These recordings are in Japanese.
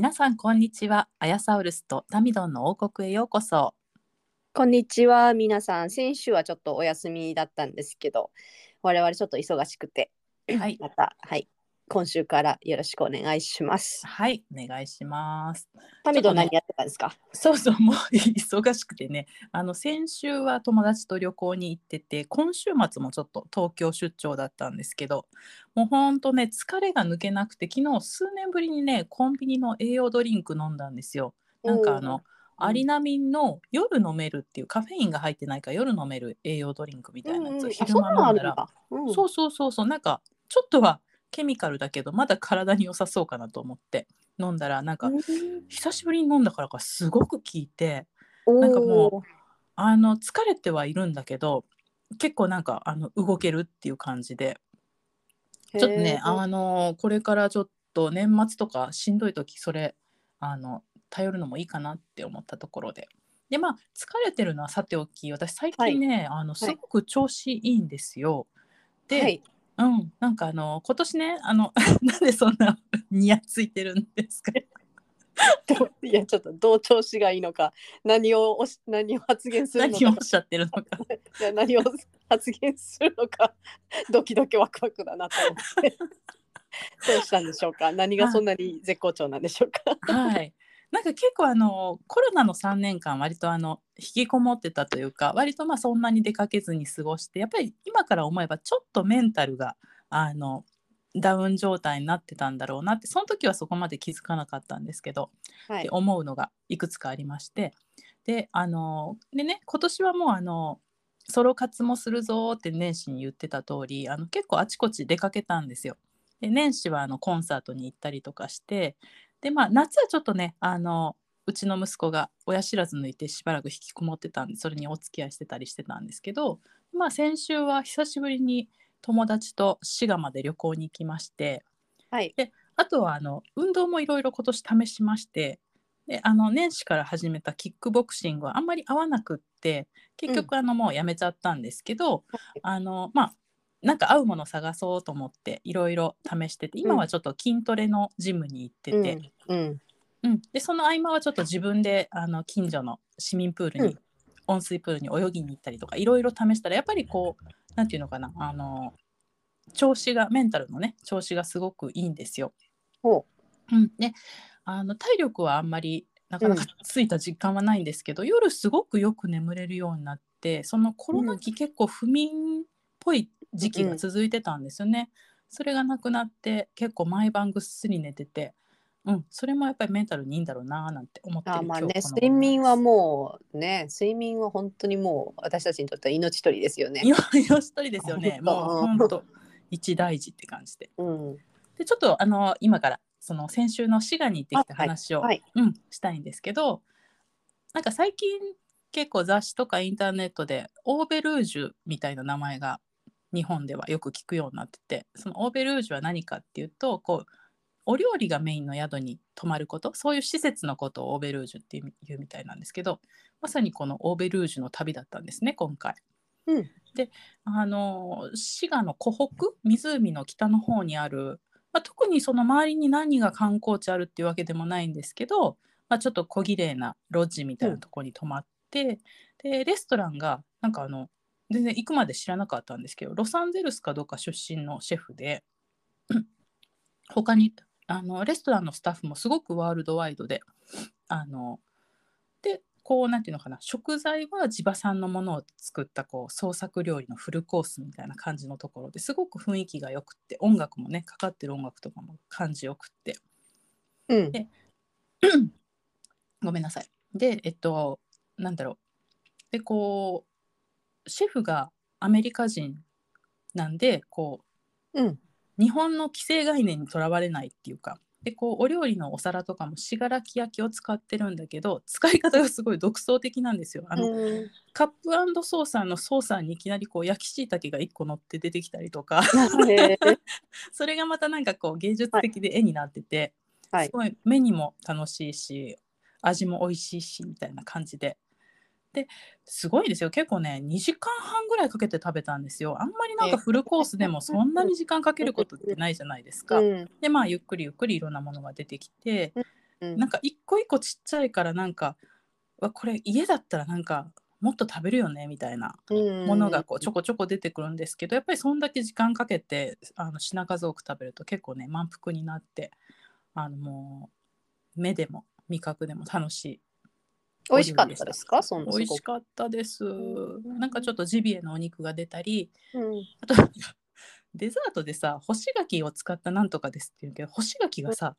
皆さんこんにちは。アヤサウルスとタミドンの王国へようこそ。こんにちは、皆さん。先週はちょっとお休みだったんですけど、我々ちょっと忙しくて、はい。また、はい、今週からよろしくお願いします。はいお願いします。タミ何やってたんですか？そうそうもう忙しくてね。あの先週は友達と旅行に行ってて今週末もちょっと東京出張だったんですけどもうほんとね疲れが抜けなくて昨日数年ぶりにねコンビニの栄養ドリンク飲んだんですよ。なんかあのうんアリナミンの夜飲めるっていうカフェインが入ってないから夜飲める栄養ドリンクみたいなやつうんうんあそんなのあ間飲んだ。ら、そうそうそうそう。なんかちょっとはケミカルだけどまだ体に良さそうかなと思って飲んだらなんかうん。久しぶりに飲んだからかすごく効いてなんかもあの疲れてはいるんだけど結構なんかあの動けるっていう感じで。ちょっとねあのこれからちょっと年末とかしんどい時それあの頼るのもいいかなって思ったところで。でまあ疲れてるのはさておき私最近ね、あのすごく調子いいんですよ。で、はい、うん。なんかあの今年ねあの なんでそんな にやついてるんですか？いやちょっとどう調子がいいのか。何をおし何を発言するのか。何をおっしゃってるのか。いや何を発言するのか。ドキドキワクワクだなと思って。どうしたんでしょうか？何がそんなに絶好調なんでしょうか？はい。なんか結構あのコロナの3年間割とあの引きこもってたというか割とまあそんなに出かけずに過ごしてやっぱり今から思えばちょっとメンタルがあのダウン状態になってたんだろうなってその時はそこまで気づかなかったんですけど、はいって思うのがいくつかありましてであのでね今年はもうあのソロ活もするぞーって年始に言ってた通りあの結構あちこち出かけたんですよ。で年始はあのコンサートに行ったりとかしてでまあ夏はちょっとねあのうちの息子が親知らず抜いてしばらく引きこもってたんでそれにお付き合いしてたりしてたんですけどまあ先週は久しぶりに友達と滋賀まで旅行に行きましてはい。あとはあの運動もいろいろ今年試しましてであの年始から始めたキックボクシングはあんまり合わなくって結局あのもうやめちゃったんですけど、あのまあなんか合うもの探そうと思っていろいろ試してて今はちょっと筋トレのジムに行ってて、うんうん。うん。でその合間はちょっと自分であの近所の市民プールに、うん。温水プールに泳ぎに行ったりとかいろいろ試したらやっぱりこうなんていうのかなあの調子がメンタルのね調子がすごくいいんですよ。ほう。ん、であの体力はあんまりなかなかついた実感はないんですけど、夜すごくよく眠れるようになってそのコロナ期結構不眠っぽい時期が続いてたんですよね。それがなくなって結構毎晩ぐっすり寝てて、うん、それもやっぱりメンタルにいいんだろうなーなんて思ってるあまあね睡眠はもうね睡眠は本当にもう私たちにとっては命取りですよね。今よ一人ですよね。もううん本当一大事って感じで。うん。でちょっとあの今からその先週の滋賀に行ってきた話を、はい。うん、したいんですけどなんか最近結構雑誌とかインターネットでオーベルージュみたいな名前が日本ではよく聞くようになっててそのオーベルージュは何かっていうとこうお料理がメインの宿に泊まることそういう施設のことをオーベルージュっていうみたいなんですけどまさにこのオーベルージュの旅だったんですね今回。うんあの滋賀の湖北湖の北の方にある、まあ、特にその周りに何が観光地あるっていうわけでもないんですけど、まあ、ちょっと小綺麗なロッジみたいなところに泊まって、でレストランがなんかあの全然行くまで知らなかったんですけどロサンゼルスかどうか出身のシェフで 他にあのレストランのスタッフもすごくワールドワイドであのでこうなんていうのかな食材は地場産のものを作ったこう創作料理のフルコースみたいな感じのところですごく雰囲気がよくって音楽もねかかってる音楽とかも感じよくって。うん。で ごめんなさい。でえっとなんだろう。でこうシェフがアメリカ人なんでこううん。日本の既成概念にとらわれないっていうかでこうお料理のお皿とかも信楽焼きを使ってるんだけど使い方がすごい独創的なんですよ。あの、うん。カップソーサーのソーサーにいきなりこう焼きしいたけが1個乗って出てきたりとか。それがまたなんかこう芸術的で絵になってて、はい。すごい目にも楽しいし味も美味しいしみたいな感じで。ですごいですよ。結構ね2時間半ぐらいかけて食べたんですよ。あんまりなんかフルコースでも そんなに時間かけることってないじゃないですか。うん。でまあゆっくりゆっくりいろんなものが出てきてうんなんか一個一個ちっちゃいからなんかわこれ家だったらなんかもっと食べるよねみたいなものがこうちょこちょこ出てくるんですけどやっぱりそんだけ時間かけてあの品数多く食べると結構ね満腹になってあのもう目でも味覚でも楽しい美味しかったですか？そんな美味しかったです。ん。なんかちょっとジビエのお肉が出たり。うん。あとデザートでさ干し柿を使ったなんとかですっていうけど干し柿がさ、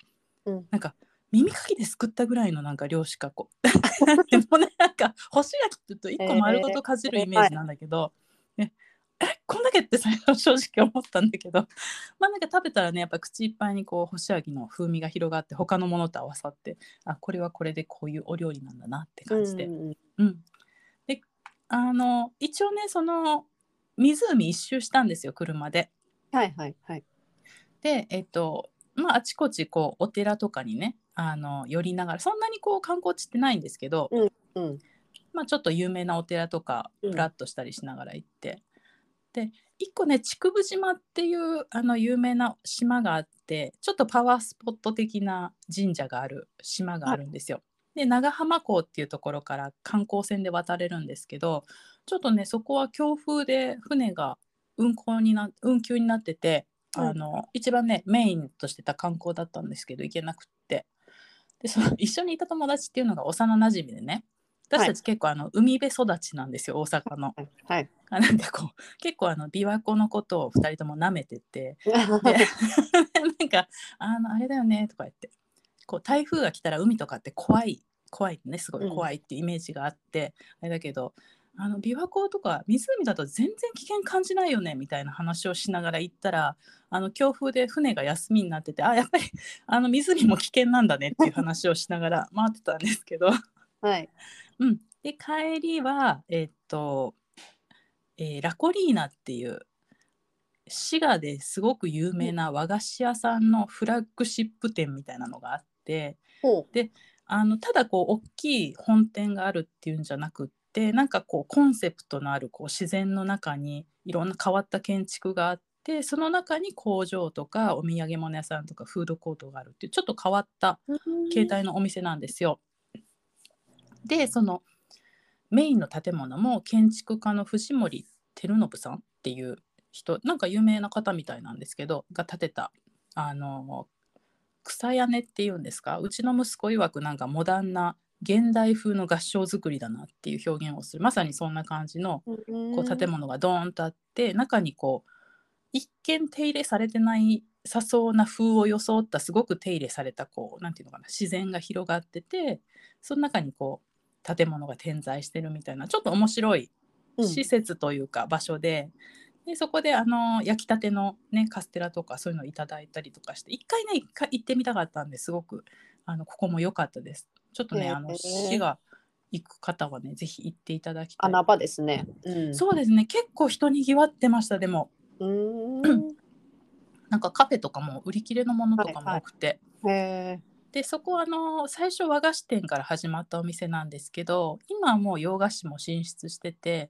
うん。なんか耳かきですくったぐらいのなんか量しかこう でもねなんか干し柿って言うと1個丸ごとかじるイメージなんだけど、ねえ こんだけって最初正直思ったんだけど。まあなんか食べたらねやっぱ口いっぱいにこう干し柿の風味が広がって他のものと合わさってあこれはこれでこういうお料理なんだなって感じで、うんうん、であの一応ねその湖一周したんですよ車で。はいはいはい。でえっとまああちこちこうお寺とかにねあの寄りながらそんなにこう観光地ってないんですけど、うん。まあ、ちょっと有名なお寺とかうん。ふらっとしたりしながら行って、で一個ね竹生島っていうあの有名な島があってちょっとパワースポット的な神社がある島があるんですよ。で長浜港っていうところから観光船で渡れるんですけどちょっとねそこは強風で船が運航にな運休になっててうんあの、一番ねメインとしてた観光だったんですけど行けなくってでその一緒にいた友達っていうのが幼なじみでね私たち結構あの海辺育ちなんですよ大阪の。はい。なんかこう結構あの琵琶湖のことを2人とも舐めてて で なんかあのあれだよねとか言って。こう台風が来たら海とかって怖い怖いねすごい怖いっていうイメージがあって、あれだけどあの琵琶湖とか湖だと全然危険感じないよねみたいな話をしながら行ったらあの強風で船が休みになっててあやっぱりあの湖も危険なんだねっていう話をしながら回ってたんですけど。はいうん、で帰りはえっと、えーラコリーナっていう滋賀ですごく有名な和菓子屋さんのフラッグシップ店みたいなのがあってほあのただこう大きい本店があるっていうんじゃなくってなんかこうコンセプトのあるこう自然の中にいろんな変わった建築があってその中に工場とかお土産物屋さんとかフードコートがあるっていうちょっと変わったう携帯のお店なんですよ。でそのメインの建物も建築家の藤森照信さんっていう人なんか有名な方みたいなんですけどが建てたあの草屋根っていうんですか？うちの息子曰くなんかモダンな現代風の合掌造りだなっていう表現をする。まさにそんな感じのこう建物がドーンとあって中にこう一見手入れされてないさそうな風を装ったすごく手入れされたこうなんていうのかな自然が広がっててその中にこう建物が点在してるみたいなちょっと面白いうん施設というか場所で,、でそこであの焼きたての、ね、カステラとかそういうのをいただいたりとかして一回ね一回行ってみたかったんですごくあのここも良かったです。ちょっとね、へーあの市が行く方はねぜひ行っていただきたい。穴場ですね。うん、そうですね結構人にぎわってましたでもうーん。なんかカフェとかも売り切れのものとかも多くて、へえ。でそこはあの最初和菓子店から始まったお店なんですけど今はもう洋菓子も進出してて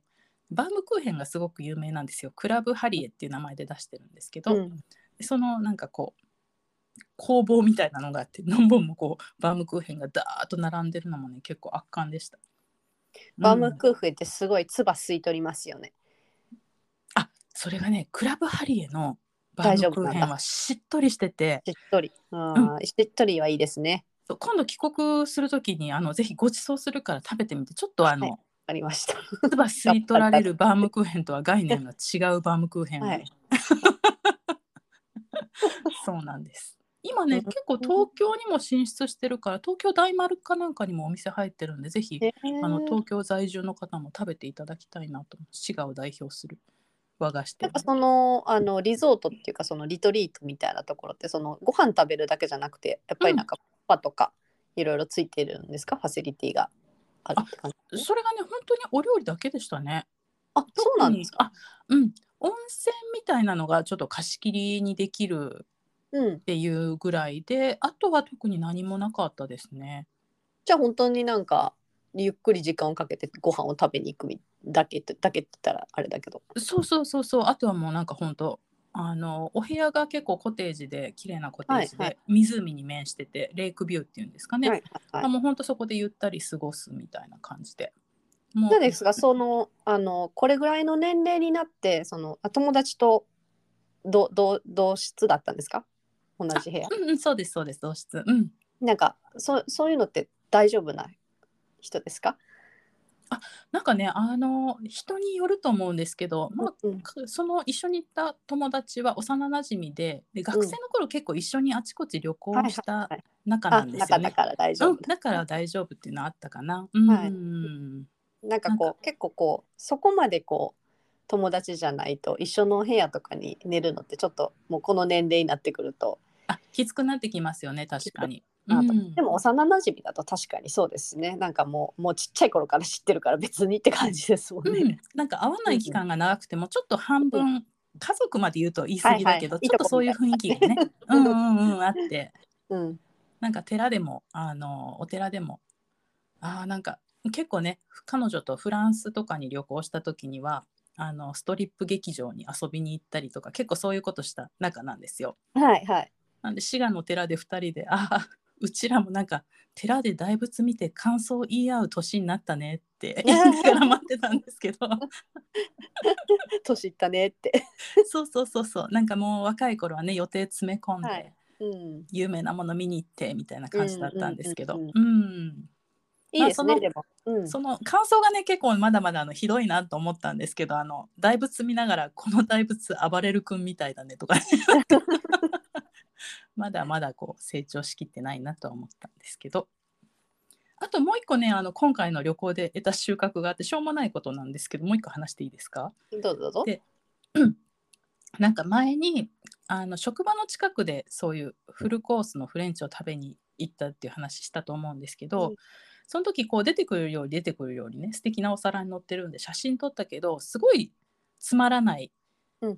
バームクーヘンがすごく有名なんですよクラブハリエっていう名前で出してるんですけど、うんでそのなんかこう工房みたいなのがあって 何本もこうバームクーヘンがダーッと並んでるのもね結構圧巻でした。バームうんクーヘンってすごい唾吸い取りますよね。あそれがねクラブハリエのバームクーヘンはしっとりしてて。しっとり。あーしっとりはいいですね。今度帰国するときにあのぜひご馳走するから食べてみて。ちょっとあの、はいありました。唾吸い取られるバームクーヘンとは概念が違うバームクーヘンはい。そうなんです。今ねうん。結構東京にも進出してるから東京大丸かなんかにもお店入ってるんでぜひへあのー。東京在住の方も食べていただきたいなと滋賀を代表する和菓子店。かそのあのリゾートっていうかそのリトリートみたいなところってそのご飯食べるだけじゃなくてやっぱりなんかパとかいろいろついてるんですか？ファシリティがあるって感じそれがね本当にお料理だけでしたね。あそうなんですか？あうん。温泉みたいなのがちょっと貸し切りにできるうん。っていうぐらいであとは特に何もなかったですね。じゃあ本当になんかゆっくり時間をかけてご飯を食べに行くみだけってだけって言ったらあれだけど。そうそうそうそう。あとはもうなんか本当あのお部屋が結構コテージで綺麗なコテージで、はいはい。湖に面しててレイクビューっていうんですかね、はいはいあもう本当そこでゆったり過ごすみたいな感じで。もどうですかそのあのこれぐらいの年齢になってそのあ友達とどど同室だったんですか？同じ部屋。うんうんそうですそうです同室。うん。なんかそそういうのって大丈夫な人ですか、なんかねあの人によると思うんですけど、まあうんかその一緒に行った友達は幼なじみでで学生の頃結構一緒にあちこち旅行した仲なあんですよね。中だから大丈夫うん、だから大丈夫っていうのはあったかな。うん、はいなんかこう結構こうそこまでこう友達じゃないと一緒の部屋とかに寝るのってちょっともうこの年齢になってくると、あきつくなってきますよね確かに。なとうん。でも幼なじみだと確かにそうですね。なんかもうもうちっちゃい頃から知ってるから別にって感じですもんね。うん、なんか会わない期間が長くてもちょっと半分、家族まで言うと言い過ぎだけど、はいはい。ちょっとそういう雰囲気がね。うんうんうんあって。うん。なんか寺でもあのお寺でもあーなんか結構ね彼女とフランスとかに旅行した時にはあのストリップ劇場に遊びに行ったりとか結構そういうことした仲なんですよ。はいはい。なんで滋賀の寺で2人でああうちらもなんか寺で大仏見て感想を言い合う年になったねって言いながら待ってたんですけど。年いったねって。そうそうそうそう。なんかもう若い頃はね予定詰め込んで、はい。うん、有名なもの見に行ってみたいな感じだったんですけど。うんいいですね、まあそのでも。うん、その感想がね結構まだまだあのひどいなと思ったんですけどあの大仏見ながらこの大仏暴れる君みたいだねとか まだまだこう成長しきってないなとは思ったんですけど。あともう一個ねあの今回の旅行で得た収穫があってしょうもないことなんですけどもう一個話していいですか？どうぞどうぞ。で なんか前にあの職場の近くでそういうフルコースのフレンチを食べに行ったっていう話したと思うんですけど、うん。その時こう出てくるように出てくるようにね素敵なお皿に載ってるんで写真撮ったけどすごいつまらないうん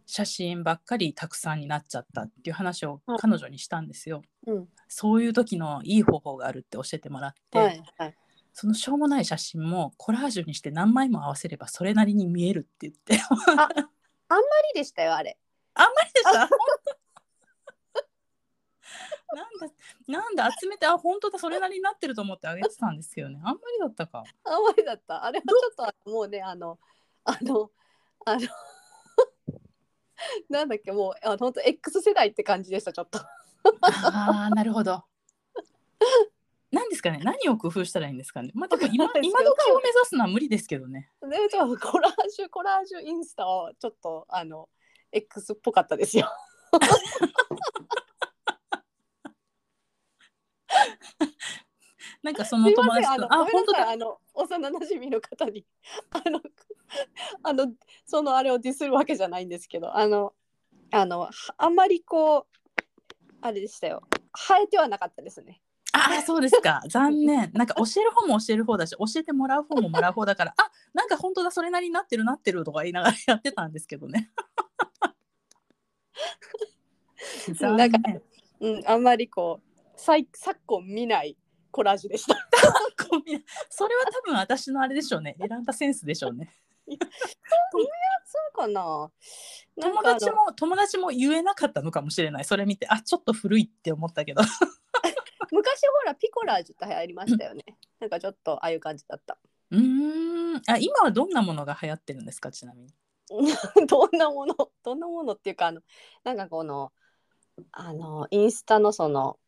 写真ばっかりたくさんになっちゃったっていう話をはい彼女にしたんですよ。うん、そういう時のいい方法があるって教えてもらって、はいはい。そのしょうもない写真もコラージュにして何枚も合わせればそれなりに見えるって言ってあんまりでしたよあれ。あんまりでした。なんだ、なんだ、集めて、あ、本当だ、それなりになってると思ってあげてたんですよね。あんまりだったか。あんまりだった。あれはちょっともうねあのあのあの なんだっけもうあの本当 X 世代って感じでしたちょっと。ああ、なるほど。なんですかね、何を工夫したらいいんですかね。まあ、でも今、今時を目指すのは無理ですけどね。でちょっとコラージュコラージュインスタをちょっとあの X っぽかったですよ。なんかその友達と、あ、本当だ。あの幼馴染の方に あのあのそのあれをディスるわけじゃないんですけどあのあのはあんまりこうあれでしたよ生えてはなかったですね。ああ、そうですか。残念。なんか教える方も教える方だし、教えてもらう方ももらう方だから、あ、なんか本当だ、それなりになってるなってるとか言いながらやってたんですけどね。残 なんか念。うん、あんまりこう最昨今見ないコラージュでした。それは多分私のあれでしょうね。選んだセンスでしょうね。そうかな。友達も友達も言えなかったのかもしれない。それ見て、あ、ちょっと古いって思ったけど。昔ほらピコラージュって流行りましたよね。なんかちょっとああいう感じだった。うーん。あ、今はどんなものが流行ってるんですか、ちなみに？どんなものどんなものっていうかあのなんかこのあのインスタのその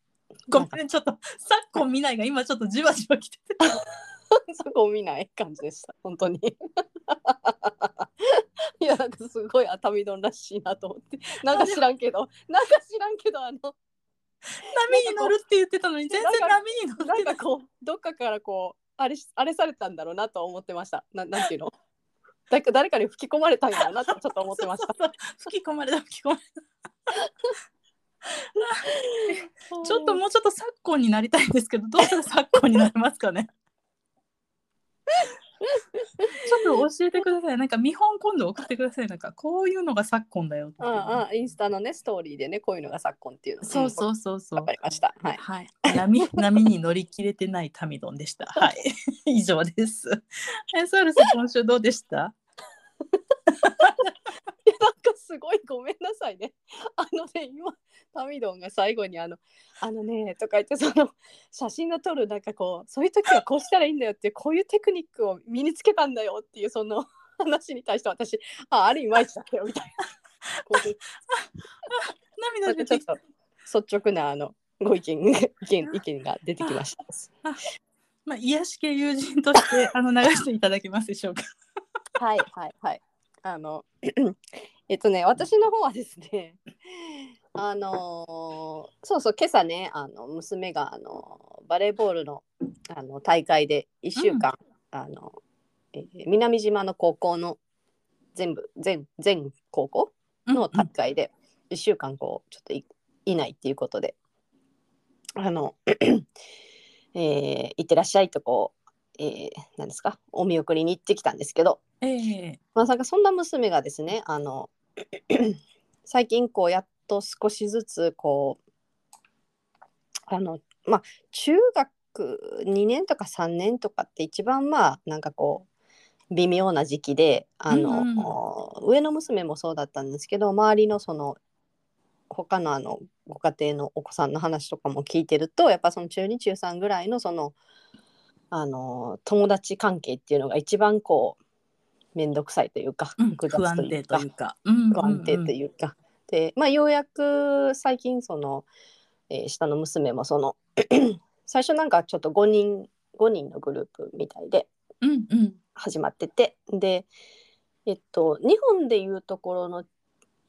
ごめんね、ちょっと昨今見ないが今ちょっとじわじわきてて。そこを見ない感じでした本当に。いやなんかすごい熱海丼らしいなと思ってなんか知らんけどなんか知らんけどあの波に乗るって言ってたのに全然波に乗ってない。なんかこうどっかからこうあれしあれされたんだろうなと思ってましたななんていうの？誰か誰かに吹き込まれたんやろなってちょっと思ってました。そうそうそう吹き込まれた吹き込まれたちょっともうちょっと昨今になりたいんですけど どうしたら昨今になりますかね？ちょっと教えてくださいなんか見本今度送ってくださいなんかこういうのが昨今だよああインスタのねストーリーでねこういうのが昨今っていうのそうそうそうそうわかりました。はい。はい、波 波に乗り切れてないタミドンでした。はい、以上です。え、ソウルさん、今週どうでした？いやなんかすごいごめんなさいね。あのね今タミドンが最後にあの「あのね」とか言ってその 写真を撮るなんかこうそういう時はこうしたらいいんだよってこういうテクニックを身につけたんだよっていうその話に対して私「ああれいまいちだったよ」みたいな。涙出てきた。ちょっと率直なあのご意見意見意見が出てきました。まあ、癒し系友人として、あの流していただけますでしょうか。はいはいはい。あの えっとね私の方はですね あのーそうそう今朝ねあの娘があのバレーボールのあの大会で1週間、あのえー南島の高校の全部全全高校の大会で1週間こうちょっといいないっていうことであの、えー行ってらっしゃいとこう、えー、なんですかお見送りに行ってきたんですけどええ。まあ、なんかそんな娘がですねあの 最近こうやっと少しずつこうあのまあ中学2年とか3年とかって一番まあなんかこう微妙な時期であの、うんうん。上の娘もそうだったんですけど周りのその他のあのご家庭のお子さんの話とかも聞いてるとやっぱその中2中3ぐらいのそのあの友達関係っていうのが一番こう面倒くさいというか、うん、不安定というかというか。うん不安定というか、で、まあ、ようやく最近その、えー下の娘もその 最初なんかちょっと5人5人のグループみたいでうんうん始まっててでえっと日本でいうところの、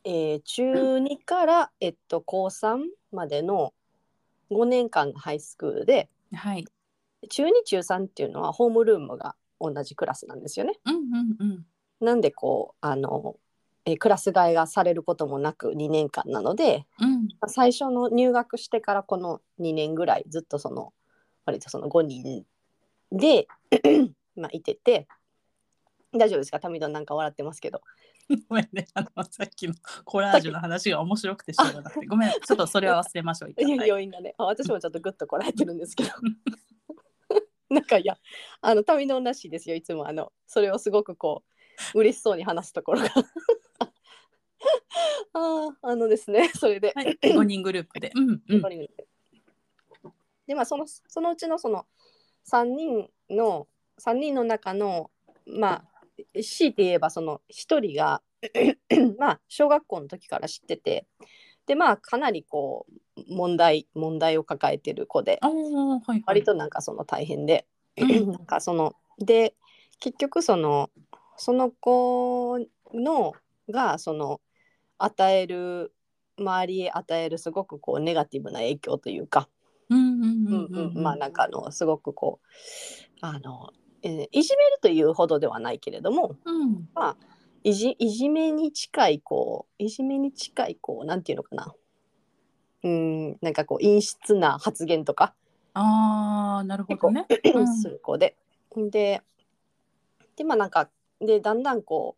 えー中2から、えっと、高3までの5年間のハイスクールではい。中2中3っていうのはホームルームが同じクラスなんですよね。うんうんうん。なんでこうあの、えークラス替えがされることもなく2年間なのでうん。最初の入学してからこの2年ぐらいずっとその割とその5人で まあいてて大丈夫ですか？タミドンなんか笑ってますけど。ごめんね、あのさっきのコラージュの話が面白くてしょうがなくて、ごめん、ちょっとそれは忘れましょう。一 いや旦。はい。要因がね。あ私もちょっとグッとこらえてるんですけど なんかいやあのタミドンらしいですよいつも。あのそれをすごくこう嬉しそうに話すところが。あーあのですね それで、はい、5人グループで。うんうん。でまあそのそのうちのその3人の3人の中のまあ強いて言えばその1人が まあ小学校の時から知っててでまあかなりこう問題問題を抱えてる子ではい、はい。割となんかその大変で、うん。なんかそので結局そのその子のがその与える周りへ与えるすごくこうネガティブな影響というか、うんうんうんうん。うんうんまあなんかあのすごくこうあの、えーいじめるというほどではないけれどもうん。まあいじいじめに近いこういじめに近いこうなんていうのかな。うんなんかこう陰湿な発言とか。ああ、なるほどね。うん。する子で、ででまあなんかでだんだんこ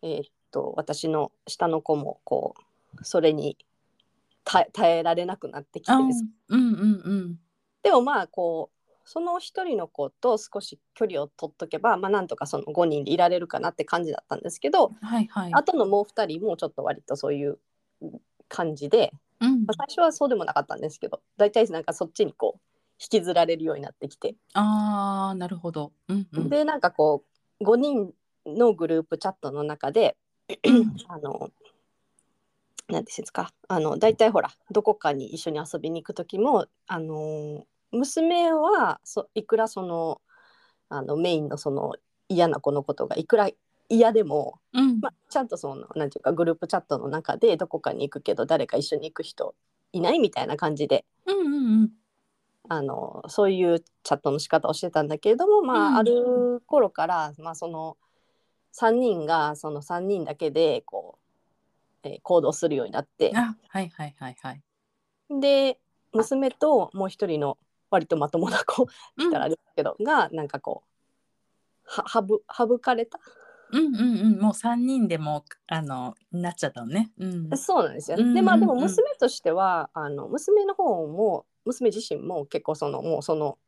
うえーっと私の下の子もこうそれに耐耐えられなくなってきてです。うんうんうん。でもまあこうその一人の子と少し距離を取っとけばまあなんとかその5人でいられるかなって感じだったんですけど、はいはい。あとのもう2人もちょっと割とそういう感じで、うんまあ、最初はそうでもなかったんですけど大体なんかそっちにこう引きずられるようになってきて、ああ、なるほど。うんうん。でなんかこう5人のグループチャットの中で あの何ですかあの大体ほらどこかに一緒に遊びに行く時もあの娘はそいくらそのあのメインのその嫌な子のことがいくら嫌でも、うんまあ、ちゃんとそのなんていうかグループチャットの中でどこかに行くけど誰か一緒に行く人いないみたいな感じでうんうんうん。あのそういうチャットの仕方をしてたんだけれども、まあうんある頃から、まあ、その3人がその3人だけでこう、えー行動するようになってあはいはいはいはい。で娘ともう一人の割とまともな子うんたらあれだけど、がなんかこうははぶ省かれた、うんうんうんもう三人でもうあのなっちゃったのね。うん。そうなんですよ、うんうんうんでまあでも娘としてはあの娘の方も娘自身も結構そのもうその、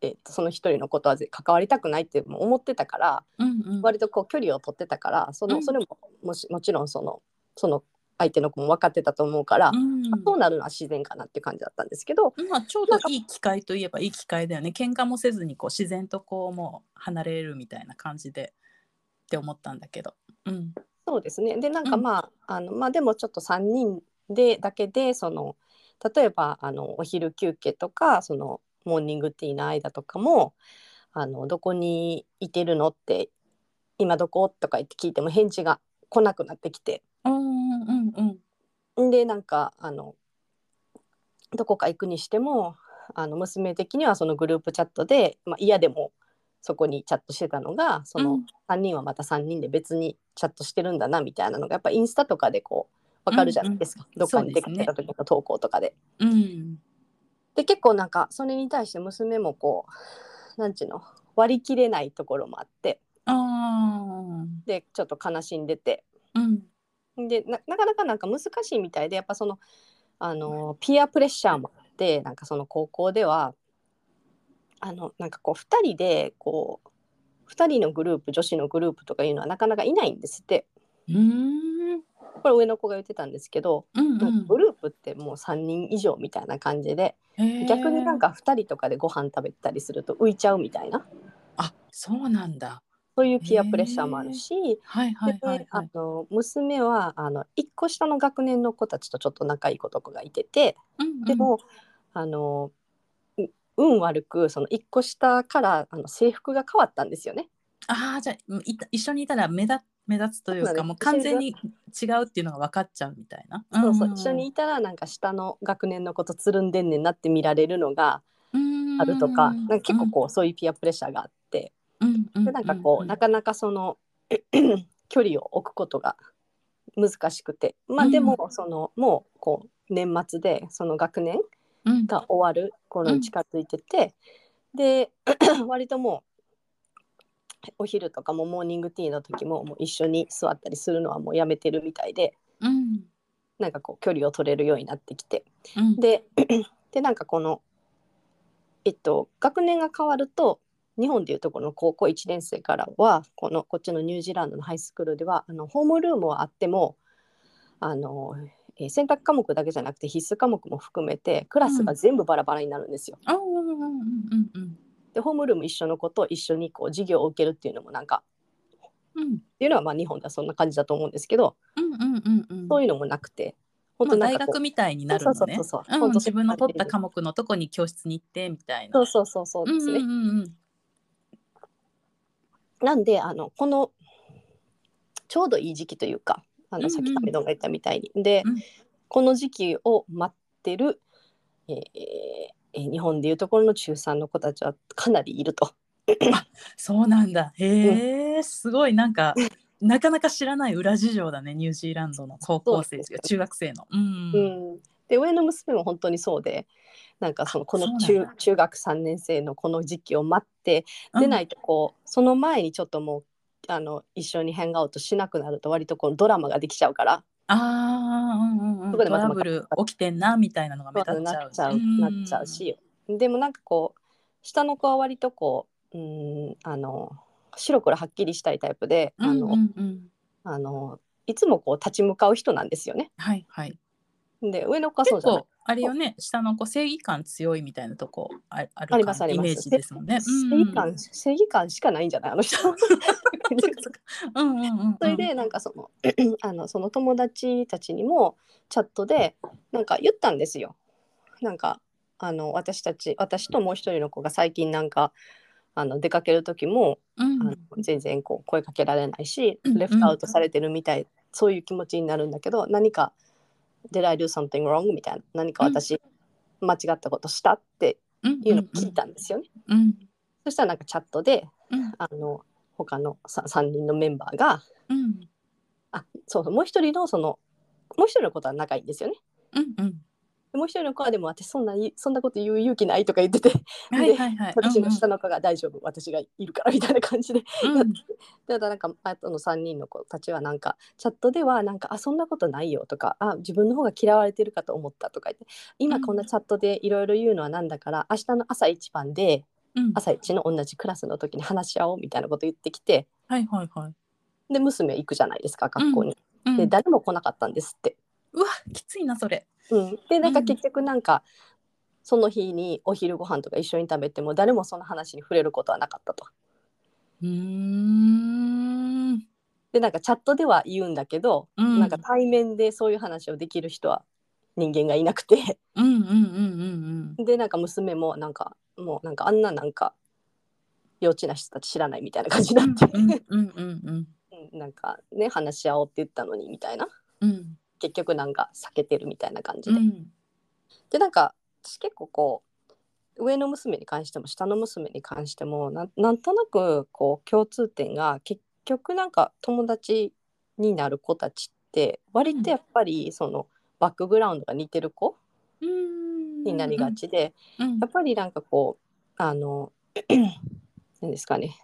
えっとその一人のことはぜ関わりたくないって思ってたからうんうん。割とこう距離を取ってたからその、うんそれももしもちろんそのその相手の子も分かってたと思うから、うんそうなるのは自然かなっていう感じだったんですけど、まあちょうどいい機会といえばいい機会だよね。喧嘩もせずにこう自然とこうもう離れるみたいな感じでって思ったんだけど。うん。そうですねでなんかうんまあ,、あのまあでもちょっと3人でだけでその例えばあのお昼休憩とかそのモーニングティーの間とかもあのどこにいてるのって今どことか言って聞いても返事が来なくなってきてうんうんうんんでなんかあのどこか行くにしてもあの娘的にはそのグループチャットで、まあ、嫌でもそこにチャットしてたのがそのうん3人はまた3人で別にチャットしてるんだなみたいなのがやっぱインスタとかでこう分かるじゃないですか、どっかに出かけた時の投稿とかで。うん。で結構なんかそれに対して娘もこうなんちゅうの割り切れないところもあって。でちょっと悲しんでてうん。でななかなかなんか難しいみたいでやっぱそのあのピアプレッシャーもあってなんかその高校ではあのなんかこう2人でこう2人のグループ女子のグループとかいうのはなかなかいないんですってうん。これ上の子が言ってたんですけど、うんなんかグループってもう3人以上みたいな感じでうん。逆になんか。か2人とかでご飯食べたりすると浮いちゃうみたいなあそうなんだ。そういうピアプレッシャーもあるし、はいはいはいではい。あの娘はあの1個下の学年の子たちとちょっと仲いい子とかがいててうんうんでも、あのう運悪くその1個下からあの制服が変わったんですよね。ああじゃあいた一緒にいたら目立目立つというかもう完全に違うっていうのが分かっちゃうみたいな。そうそううん一緒にいたらなんか下の学年の子とつるんでんねんなって見られるのがあるとか,、なんか結構こう、そういうピアプレッシャーがあってうんうんでなんかこう、なかなかその 距離を置くことが難しくて。まあでもその、もうこう年末でその学年うん。が終わる頃に近づいてて、で 割ともうお昼とかもモーニングティーの時ももう一緒に座ったりするのはもうやめてるみたいでうん。なんかこう距離を取れるようになってきて。うん。で でなんかこのえっと学年が変わると日本でいうところの高校1年生からはこのこっちのニュージーランドのハイスクールではあのホームルームはあってもあの、えー選択科目だけじゃなくて必須科目も含めてクラスが全部バラバラになるんですよ。あうんうんうんうんうんでホームルーム一緒の子と一緒にこう授業を受けるっていうのもなんかうんっていうのはまあ日本ではそんな感じだと思うんですけど、うんうんうんうんそういうのもなくて本当なんかこう学みたいになるのね。そうそうそうそううんほんと自分の取った科目のとこに教室に行ってみたいな。そうそうそうそうですね。うんうんうんなんであのこのちょうどいい時期というかあうんうん。のさっき亀戸が言ったみたいに、で、うん。この時期を待ってる、えーえー日本でいうところの中3の子たちはかなりいると。そうなんだ。へえ、すごいなんかなかなか知らない裏事情だねニュージーランドの高校生ですよ中学生の。うん。うんで上の娘も本当にそうでなんかそのこの中中学3年生のこの時期を待ってでないとこう、その前にちょっともうあの一緒にハンガウトしなくなると割とこのドラマができちゃうからああ、うんうんうん、トそこでまたラブル起きてんなみたいなのが目立っちゃう。なっちゃうなっちゃうし、でもなんかこう下の子は割とこううんあの白黒はっきりしたいタイプで、うん。あのうんうんうん、あのいつもこう立ち向かう人なんですよね。はいはい。で上の子はそう結じゃない構あれよね下の子正義感強いみたいなとこああるありますあります感イメージですもんね。正義感、正義感しかないんじゃない？あの人。うんうんうんうん。それでなんかその あのその友達たちにもチャットでなんか言ったんですよ。なんかあの私たち私ともう一人の子が最近なんかあの出かける時も、うんあの全然こう声かけられないし、うんレフトアウトされてるみたいそういう気持ちになるんだけど何か「Did I do something wrong?」みたいな何か私、間違ったことした？ってうん。いうのを聞いたんですよね。うん。そしたらなんかチャットでうん。あの他のさ3人のメンバーがうん。あそうそうもう一人のそのもう一人のことは仲いいんですよね。うんうん。でもう一人の子はでも私そんないそんなこと言う勇気ないとか言ってて はいはいはい。私の下の子が大丈夫、私がいるからみたいな感じで。うん。うんただなんかあとの3人の子たちはなんかチャットではなんかあそんなことないよとかあ自分の方が嫌われてるかと思ったとか言って今こんなチャットでいろいろ言うのはなんだから、明日の朝一番でうん。朝一の同じクラスの時に話し合おうみたいなこと言ってきてはいはいはい。で娘行くじゃないですか学校に、うん。で誰も来なかったんですって、うわきついなそれうん、でなんか結局なんか、その日にお昼ご飯とか一緒に食べても誰もその話に触れることはなかったと。うーん。でなんかチャットでは言うんだけど、うん。なんか対面でそういう話をできる人は人間がいなくて。うんうんうんうんでなんか娘もなんかもうなんかあんななんか幼稚な人たち知らないみたいな感じになって、なんかね話し合おうって言ったのにみたいな。うん結局なんか避けてるみたいな感じで、うん。でなんか私結構こう上の娘に関しても下の娘に関してもなんなんとなくこう共通点が結局なんか友達になる子たちって割とやっぱりそのバックグラウンドが似てる子うん。になりがちで、うん。やっぱりなんかこうあの 何ですかね。